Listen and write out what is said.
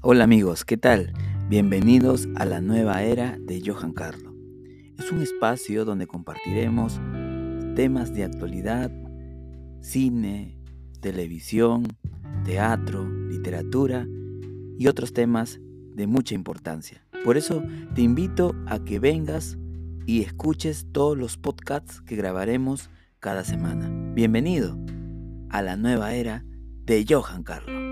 Hola amigos, ¿qué tal? Bienvenidos a la nueva era de Johan Carlo. Es un espacio donde compartiremos temas de actualidad, cine, televisión, teatro, literatura y otros temas de mucha importancia. Por eso te invito a que vengas y escuches todos los podcasts que grabaremos cada semana. Bienvenido a la nueva era de Johan Carlo.